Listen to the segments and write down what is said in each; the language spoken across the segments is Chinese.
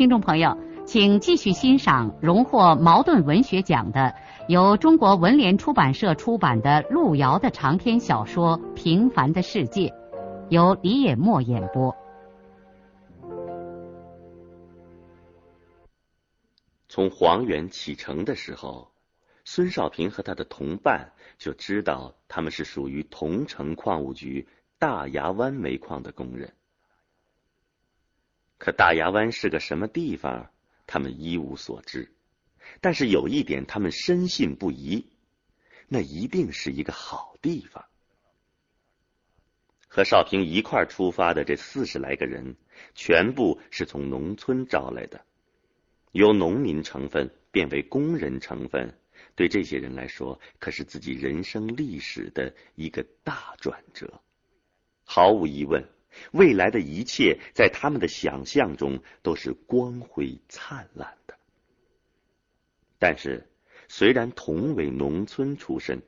听众朋友，请继续欣赏荣获茅盾文学奖的、由中国文联出版社出版的路遥的长篇小说《平凡的世界》，由李野墨演播。从黄原启程的时候，孙少平和他的同伴就知道他们是属于桐城矿务局大牙湾煤矿的工人。可大牙湾是个什么地方，他们一无所知。但是有一点，他们深信不疑，那一定是一个好地方。和少平一块出发的这四十来个人，全部是从农村招来的，由农民成分变为工人成分，对这些人来说，可是自己人生历史的一个大转折。毫无疑问。未来的一切，在他们的想象中都是光辉灿烂的。但是，虽然同为农村出身，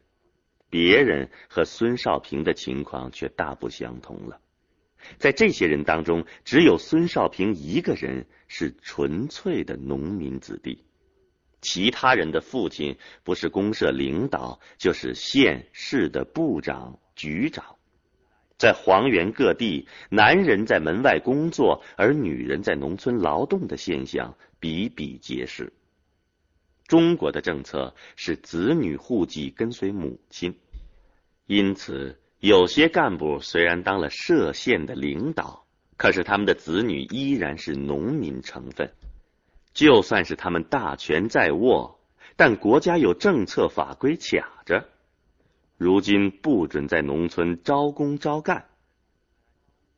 别人和孙少平的情况却大不相同了。在这些人当中，只有孙少平一个人是纯粹的农民子弟，其他人的父亲不是公社领导，就是县市的部长、局长。在黄原各地，男人在门外工作，而女人在农村劳动的现象比比皆是。中国的政策是子女户籍跟随母亲，因此有些干部虽然当了涉县的领导，可是他们的子女依然是农民成分。就算是他们大权在握，但国家有政策法规卡着。如今不准在农村招工招干，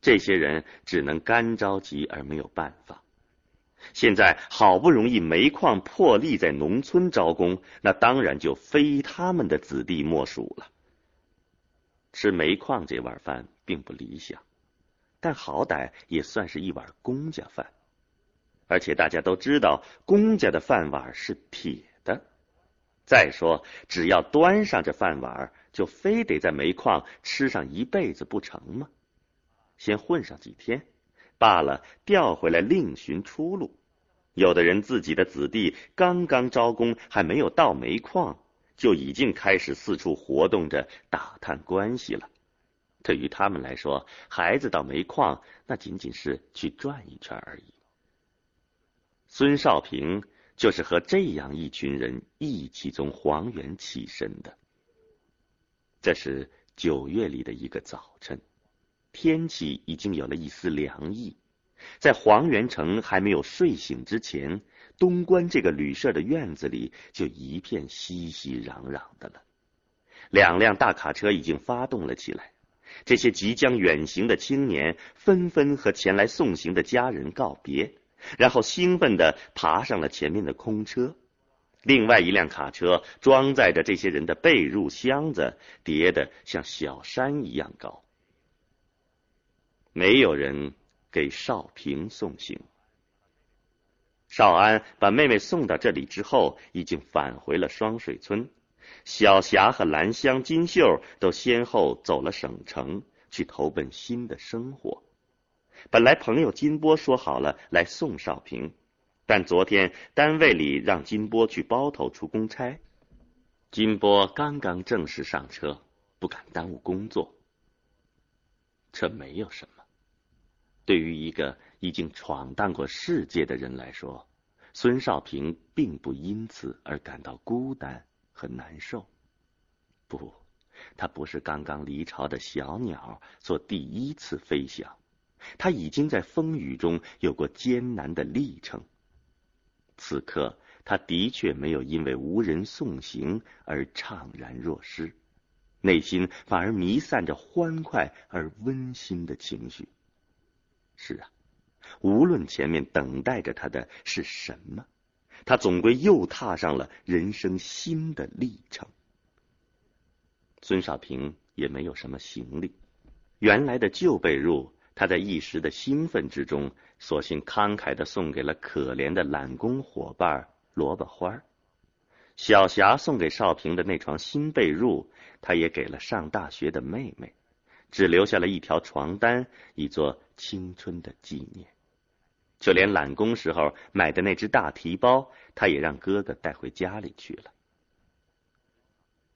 这些人只能干着急而没有办法。现在好不容易煤矿破例在农村招工，那当然就非他们的子弟莫属了。吃煤矿这碗饭并不理想，但好歹也算是一碗公家饭，而且大家都知道公家的饭碗是铁的。再说，只要端上这饭碗。就非得在煤矿吃上一辈子不成吗？先混上几天，罢了，调回来另寻出路。有的人自己的子弟刚刚招工，还没有到煤矿，就已经开始四处活动着打探关系了。对于他们来说，孩子到煤矿那仅仅是去转一圈而已。孙少平就是和这样一群人一起从黄原起身的。这是九月里的一个早晨，天气已经有了一丝凉意。在黄元城还没有睡醒之前，东关这个旅社的院子里就一片熙熙攘攘的了。两辆大卡车已经发动了起来，这些即将远行的青年纷纷和前来送行的家人告别，然后兴奋地爬上了前面的空车。另外一辆卡车装载着这些人的被褥箱子，叠得像小山一样高。没有人给少平送行。少安把妹妹送到这里之后，已经返回了双水村。小霞和兰香、金秀都先后走了省城，去投奔新的生活。本来朋友金波说好了来送少平。但昨天单位里让金波去包头出公差，金波刚刚正式上车，不敢耽误工作。这没有什么，对于一个已经闯荡过世界的人来说，孙少平并不因此而感到孤单和难受。不，他不是刚刚离巢的小鸟做第一次飞翔，他已经在风雨中有过艰难的历程。此刻，他的确没有因为无人送行而怅然若失，内心反而弥散着欢快而温馨的情绪。是啊，无论前面等待着他的是什么，他总归又踏上了人生新的历程。孙少平也没有什么行李，原来的旧被褥，他在一时的兴奋之中，索性慷慨的送给了可怜的揽工伙伴萝卜花。小霞送给少平的那床新被褥，他也给了上大学的妹妹，只留下了一条床单，以作青春的纪念。就连揽工时候买的那只大提包，他也让哥哥带回家里去了。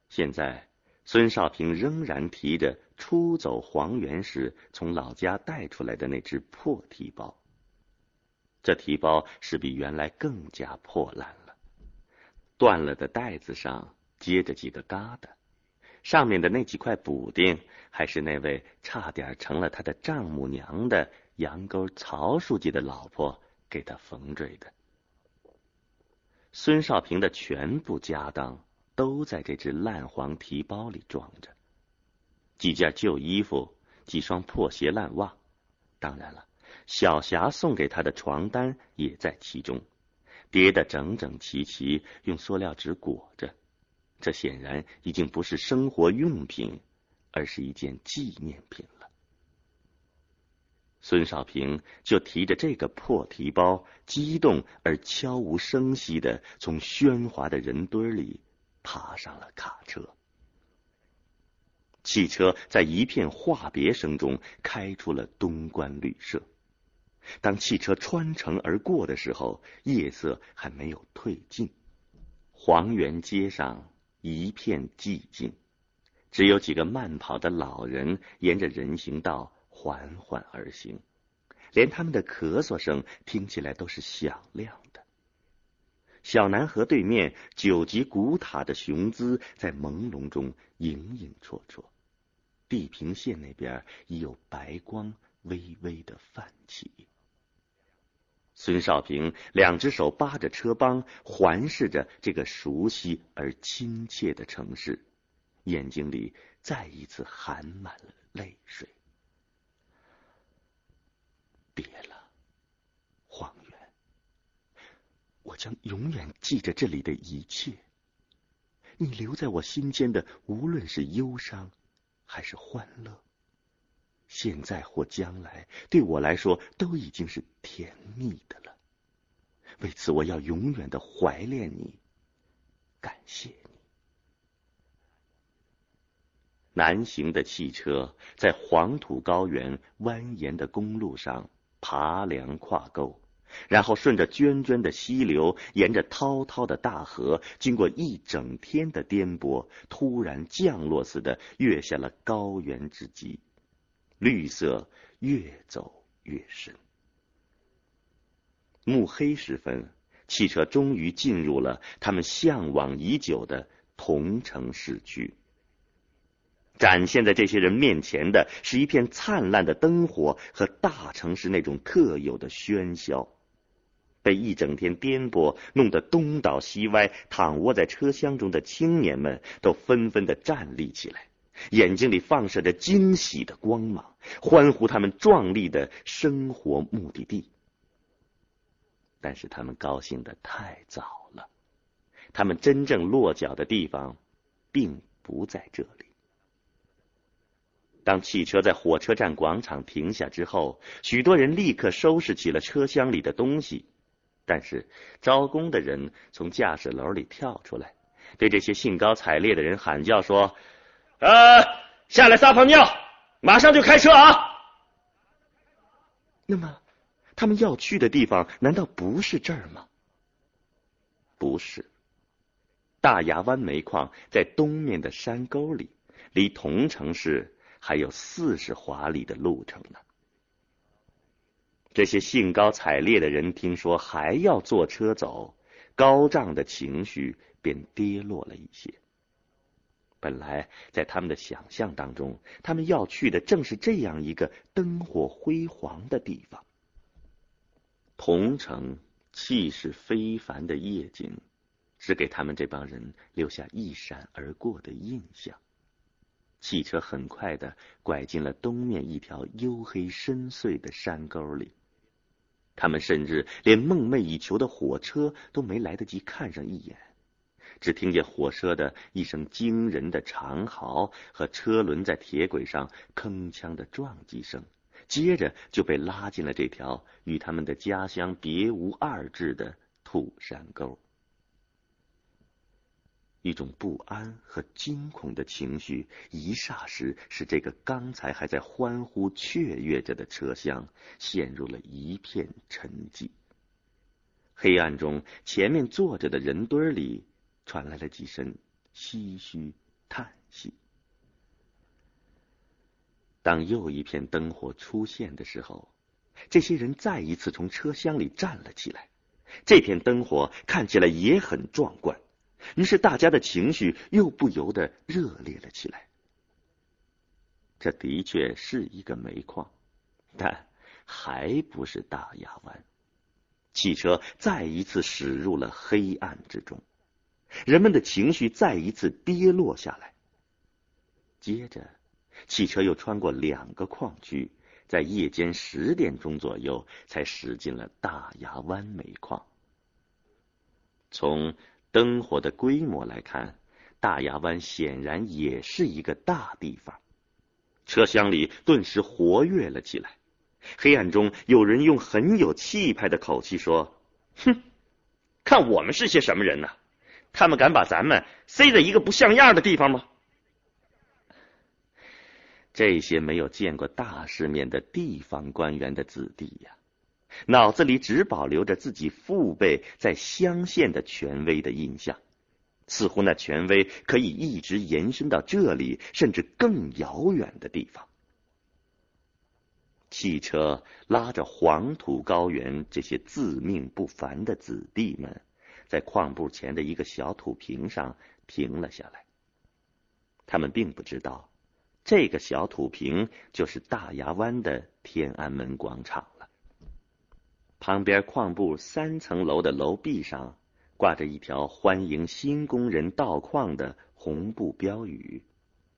现在。孙少平仍然提着出走黄原时从老家带出来的那只破提包。这提包是比原来更加破烂了，断了的带子上接着几个疙瘩，上面的那几块补丁还是那位差点成了他的丈母娘的杨沟曹书记的老婆给他缝缀的。孙少平的全部家当。都在这只烂黄提包里装着，几件旧衣服，几双破鞋烂袜，当然了，小霞送给他的床单也在其中，叠得整整齐齐，用塑料纸裹着。这显然已经不是生活用品，而是一件纪念品了。孙少平就提着这个破提包，激动而悄无声息的从喧哗的人堆里。爬上了卡车，汽车在一片话别声中开出了东关旅社。当汽车穿城而过的时候，夜色还没有褪尽，黄原街上一片寂静，只有几个慢跑的老人沿着人行道缓缓而行，连他们的咳嗽声听起来都是响亮。小南河对面九级古塔的雄姿在朦胧中影影绰绰，地平线那边已有白光微微的泛起。孙少平两只手扒着车帮，环视着这个熟悉而亲切的城市，眼睛里再一次含满了泪水。别了。我将永远记着这里的一切。你留在我心间的，无论是忧伤，还是欢乐，现在或将来，对我来说都已经是甜蜜的了。为此，我要永远的怀念你，感谢你。南行的汽车在黄土高原蜿蜒的公路上爬梁跨沟。然后顺着涓涓的溪流，沿着滔滔的大河，经过一整天的颠簸，突然降落似的跃下了高原之极，绿色越走越深。暮黑时分，汽车终于进入了他们向往已久的桐城市区。展现在这些人面前的是一片灿烂的灯火和大城市那种特有的喧嚣。被一整天颠簸弄得东倒西歪，躺卧在车厢中的青年们都纷纷的站立起来，眼睛里放射着惊喜的光芒，欢呼他们壮丽的生活目的地。但是他们高兴的太早了，他们真正落脚的地方并不在这里。当汽车在火车站广场停下之后，许多人立刻收拾起了车厢里的东西。但是招工的人从驾驶楼里跳出来，对这些兴高采烈的人喊叫说：“呃，下来撒泡尿，马上就开车啊！”那么，他们要去的地方难道不是这儿吗？不是，大牙湾煤矿在东面的山沟里，离桐城市还有四十华里的路程呢。这些兴高采烈的人听说还要坐车走，高涨的情绪便跌落了一些。本来在他们的想象当中，他们要去的正是这样一个灯火辉煌的地方。同城气势非凡的夜景，只给他们这帮人留下一闪而过的印象。汽车很快的拐进了东面一条黝黑深邃的山沟里。他们甚至连梦寐以求的火车都没来得及看上一眼，只听见火车的一声惊人的长嚎和车轮在铁轨上铿锵的撞击声，接着就被拉进了这条与他们的家乡别无二致的土山沟。一种不安和惊恐的情绪一霎时使这个刚才还在欢呼雀跃着的车厢陷入了一片沉寂。黑暗中，前面坐着的人堆里传来了几声唏嘘叹息。当又一片灯火出现的时候，这些人再一次从车厢里站了起来。这片灯火看起来也很壮观。于是，大家的情绪又不由得热烈了起来。这的确是一个煤矿，但还不是大亚湾。汽车再一次驶入了黑暗之中，人们的情绪再一次跌落下来。接着，汽车又穿过两个矿区，在夜间十点钟左右才驶进了大亚湾煤矿。从灯火的规模来看，大亚湾显然也是一个大地方。车厢里顿时活跃了起来。黑暗中，有人用很有气派的口气说：“哼，看我们是些什么人呢？他们敢把咱们塞在一个不像样的地方吗？”这些没有见过大世面的地方官员的子弟呀。脑子里只保留着自己父辈在乡县的权威的印象，似乎那权威可以一直延伸到这里，甚至更遥远的地方。汽车拉着黄土高原这些自命不凡的子弟们，在矿部前的一个小土坪上停了下来。他们并不知道，这个小土坪就是大牙湾的天安门广场。旁边矿部三层楼的楼壁上挂着一条欢迎新工人到矿的红布标语，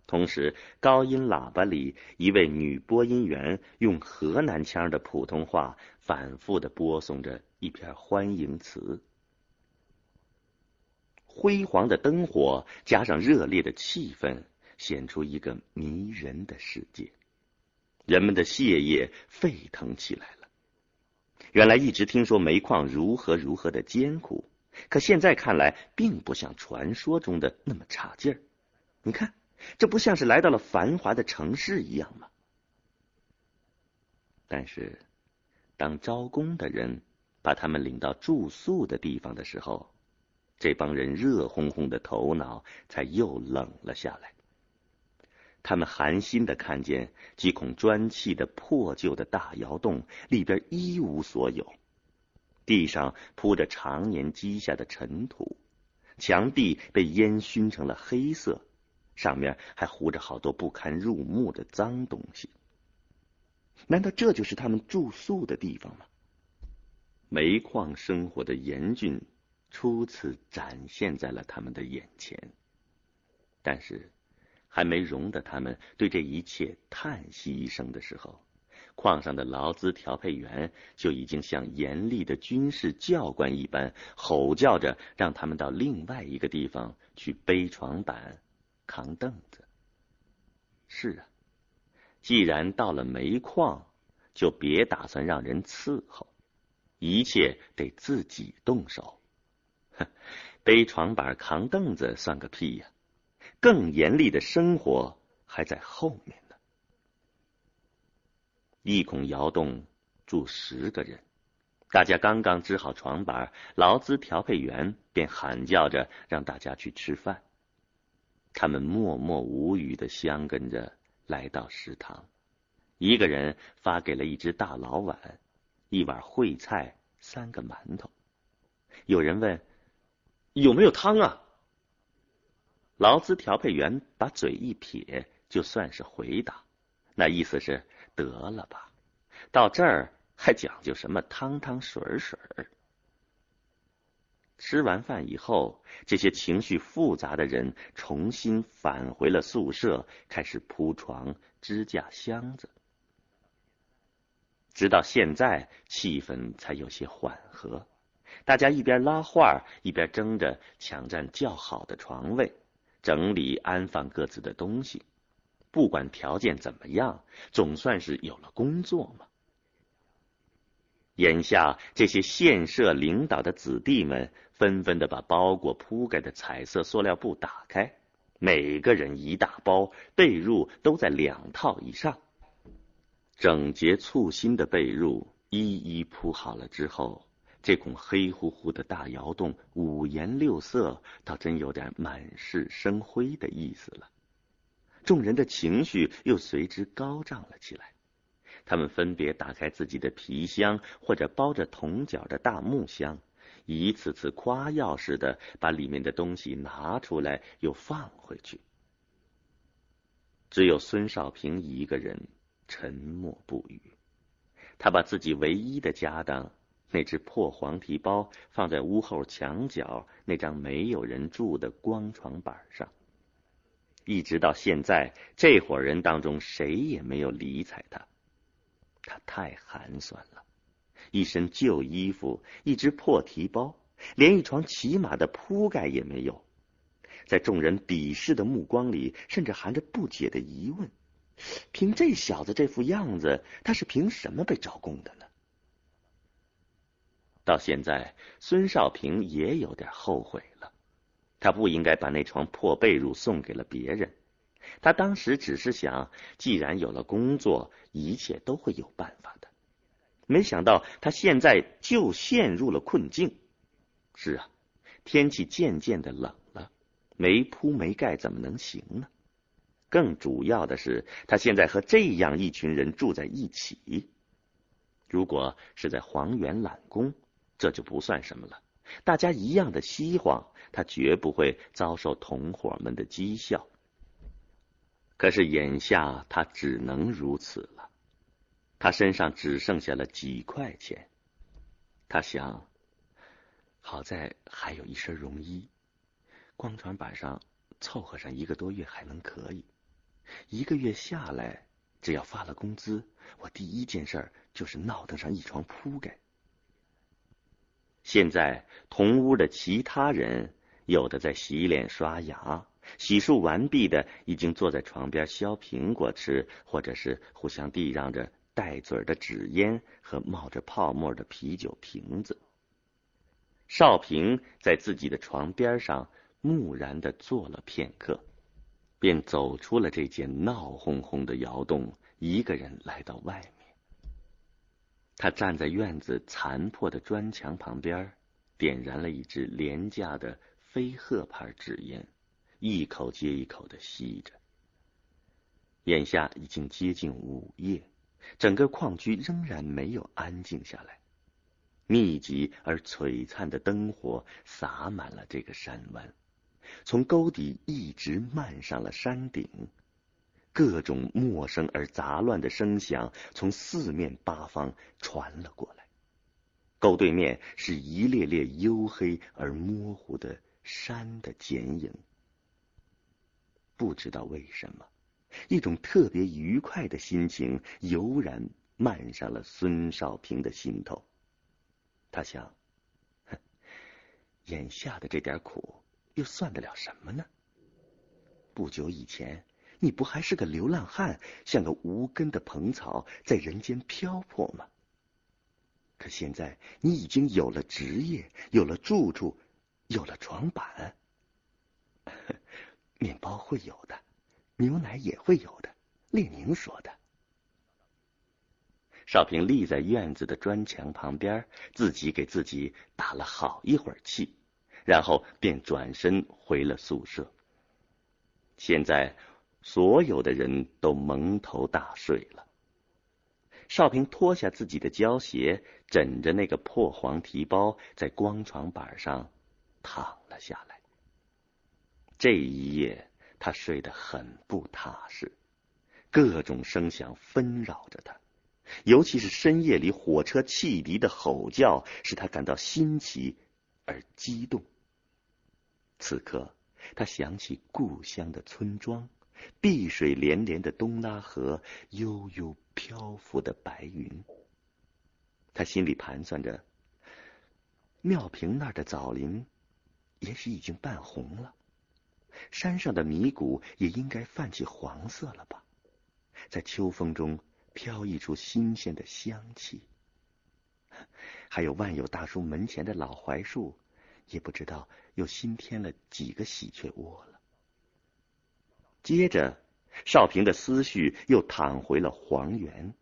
同时高音喇叭里一位女播音员用河南腔的普通话反复的播送着一篇欢迎词。辉煌的灯火加上热烈的气氛，显出一个迷人的世界，人们的血液沸腾起来了。原来一直听说煤矿如何如何的艰苦，可现在看来并不像传说中的那么差劲儿。你看，这不像是来到了繁华的城市一样吗？但是，当招工的人把他们领到住宿的地方的时候，这帮人热烘烘的头脑才又冷了下来。他们寒心的看见几孔砖砌的破旧的大窑洞，里边一无所有。地上铺着常年积下的尘土，墙壁被烟熏成了黑色，上面还糊着好多不堪入目的脏东西。难道这就是他们住宿的地方吗？煤矿生活的严峻，初次展现在了他们的眼前。但是。还没容得他们对这一切叹息一声的时候，矿上的劳资调配员就已经像严厉的军事教官一般吼叫着，让他们到另外一个地方去背床板、扛凳子。是啊，既然到了煤矿，就别打算让人伺候，一切得自己动手。哼，背床板、扛凳子算个屁呀！更严厉的生活还在后面呢。一孔窑洞住十个人，大家刚刚支好床板，劳资调配员便喊叫着让大家去吃饭。他们默默无语的相跟着来到食堂，一个人发给了一只大老碗，一碗烩菜，三个馒头。有人问：“有没有汤啊？”劳资调配员把嘴一撇，就算是回答，那意思是得了吧，到这儿还讲究什么汤汤水水？吃完饭以后，这些情绪复杂的人重新返回了宿舍，开始铺床、支架箱子。直到现在，气氛才有些缓和。大家一边拉话，一边争着抢占较好的床位，整理安放各自的东西。不管条件怎么样，总算是有了工作嘛。眼下，这些县社领导的子弟们纷纷的把包裹铺盖的彩色塑料布打开，每个人一大包，被褥都在两套以上。整洁簇新的被褥一一铺好了之后，这孔黑乎乎的大窑洞五颜六色，倒真有点满室生辉的意思了。众人的情绪又随之高涨了起来。他们分别打开自己的皮箱或者包着铜角的大木箱，一次次夸耀似的把里面的东西拿出来又放回去。只有孙少平一个人。沉默不语，他把自己唯一的家当——那只破黄提包，放在屋后墙角那张没有人住的光床板上。一直到现在，这伙人当中谁也没有理睬他。他太寒酸了，一身旧衣服，一只破提包，连一床起码的铺盖也没有。在众人鄙视的目光里，甚至含着不解的疑问。凭这小子这副样子，他是凭什么被招供的呢？到现在，孙少平也有点后悔了。他不应该把那床破被褥送给了别人。他当时只是想，既然有了工作，一切都会有办法的。没想到他现在就陷入了困境。是啊，天气渐渐的冷了，没铺没盖怎么能行呢？更主要的是，他现在和这样一群人住在一起。如果是在黄原揽工，这就不算什么了，大家一样的希望，他绝不会遭受同伙们的讥笑。可是眼下他只能如此了，他身上只剩下了几块钱。他想，好在还有一身绒衣，光船板上凑合上一个多月还能可以。一个月下来，只要发了工资，我第一件事就是闹腾上一床铺盖。现在同屋的其他人，有的在洗脸刷牙，洗漱完毕的已经坐在床边削苹果吃，或者是互相递让着带嘴的纸烟和冒着泡沫的啤酒瓶子。少平在自己的床边上木然的坐了片刻。便走出了这间闹哄哄的窑洞，一个人来到外面。他站在院子残破的砖墙旁边，点燃了一支廉价的飞鹤牌纸烟，一口接一口的吸着。眼下已经接近午夜，整个矿区仍然没有安静下来，密集而璀璨的灯火洒满了这个山湾。从沟底一直漫上了山顶，各种陌生而杂乱的声响从四面八方传了过来。沟对面是一列列黝黑而模糊的山的剪影。不知道为什么，一种特别愉快的心情油然漫上了孙少平的心头。他想，哼，眼下的这点苦。又算得了什么呢？不久以前，你不还是个流浪汉，像个无根的蓬草，在人间漂泊吗？可现在，你已经有了职业，有了住处，有了床板，面包会有的，牛奶也会有的。列宁说的。少平立在院子的砖墙旁边，自己给自己打了好一会儿气。然后便转身回了宿舍。现在所有的人都蒙头大睡了。少平脱下自己的胶鞋，枕着那个破黄提包，在光床板上躺了下来。这一夜，他睡得很不踏实，各种声响纷扰着他，尤其是深夜里火车汽笛的吼叫，使他感到新奇。而激动。此刻，他想起故乡的村庄，碧水连连的东拉河，悠悠漂浮的白云。他心里盘算着，庙坪那儿的枣林，也许已经半红了，山上的米谷也应该泛起黄色了吧，在秋风中飘溢出新鲜的香气。还有万有大叔门前的老槐树，也不知道又新添了几个喜鹊窝了。接着，少平的思绪又淌回了黄原，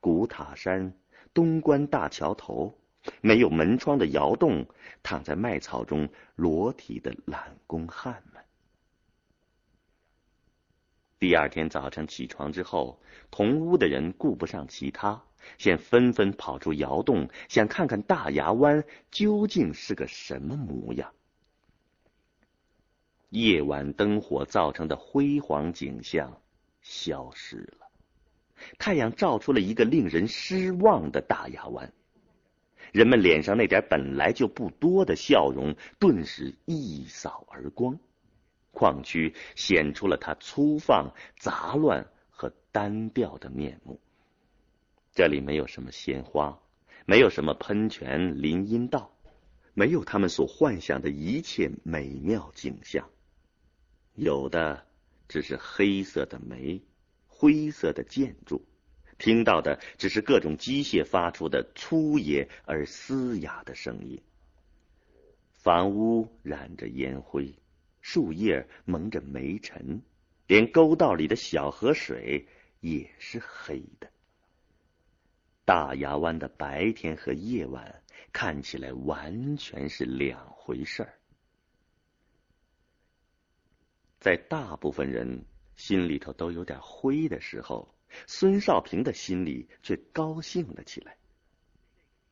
古塔山。东关大桥头，没有门窗的窑洞，躺在麦草中裸体的懒工汉们。第二天早晨起床之后，同屋的人顾不上其他，先纷纷跑出窑洞，想看看大牙湾究竟是个什么模样。夜晚灯火造成的辉煌景象消失了。太阳照出了一个令人失望的大牙湾，人们脸上那点本来就不多的笑容顿时一扫而光，矿区显出了它粗放、杂乱和单调的面目。这里没有什么鲜花，没有什么喷泉、林荫道，没有他们所幻想的一切美妙景象，有的只是黑色的煤。灰色的建筑，听到的只是各种机械发出的粗野而嘶哑的声音。房屋染着烟灰，树叶蒙着煤尘，连沟道里的小河水也是黑的。大牙湾的白天和夜晚看起来完全是两回事儿。在大部分人。心里头都有点灰的时候，孙少平的心里却高兴了起来。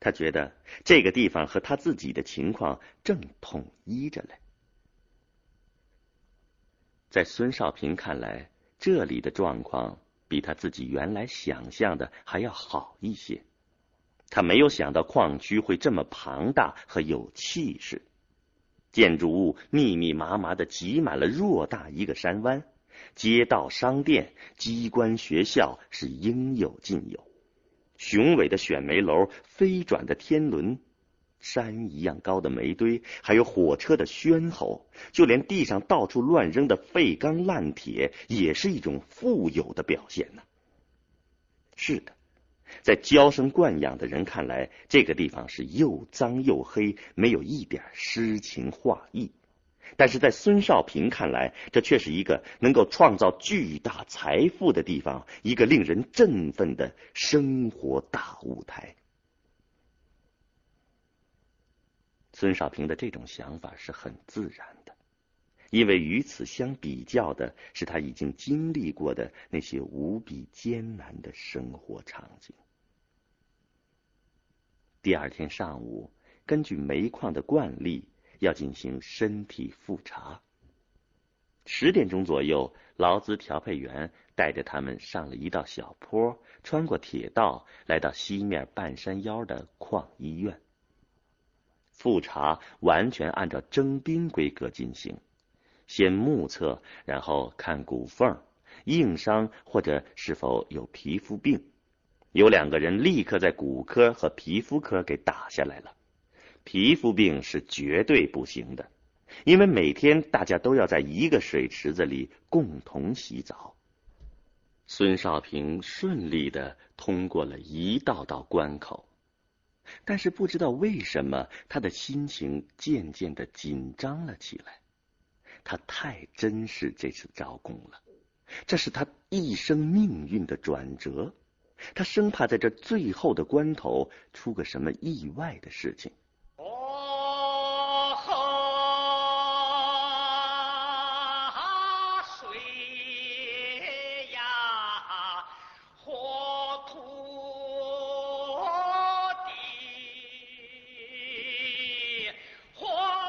他觉得这个地方和他自己的情况正统一着嘞。在孙少平看来，这里的状况比他自己原来想象的还要好一些。他没有想到矿区会这么庞大和有气势，建筑物密密麻麻的挤满了偌大一个山湾。街道、商店、机关、学校是应有尽有，雄伟的选煤楼、飞转的天轮、山一样高的煤堆，还有火车的喧吼，就连地上到处乱扔的废钢烂铁，也是一种富有的表现呢。是的，在娇生惯养的人看来，这个地方是又脏又黑，没有一点诗情画意。但是在孙少平看来，这却是一个能够创造巨大财富的地方，一个令人振奋的生活大舞台。孙少平的这种想法是很自然的，因为与此相比较的是他已经经历过的那些无比艰难的生活场景。第二天上午，根据煤矿的惯例。要进行身体复查。十点钟左右，劳资调配员带着他们上了一道小坡，穿过铁道，来到西面半山腰的矿医院。复查完全按照征兵规格进行，先目测，然后看骨缝、硬伤或者是否有皮肤病。有两个人立刻在骨科和皮肤科给打下来了。皮肤病是绝对不行的，因为每天大家都要在一个水池子里共同洗澡。孙少平顺利的通过了一道道关口，但是不知道为什么，他的心情渐渐的紧张了起来。他太珍视这次招工了，这是他一生命运的转折，他生怕在这最后的关头出个什么意外的事情。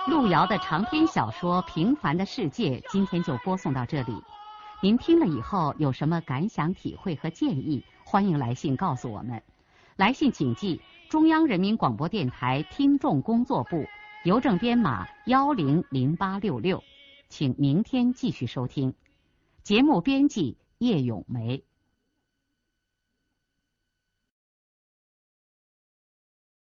路遥的长篇小说《平凡的世界》今天就播送到这里。您听了以后有什么感想、体会和建议？欢迎来信告诉我们。来信请记中央人民广播电台听众工作部邮政编码幺零零八六六请明天继续收听。节目编辑叶咏梅。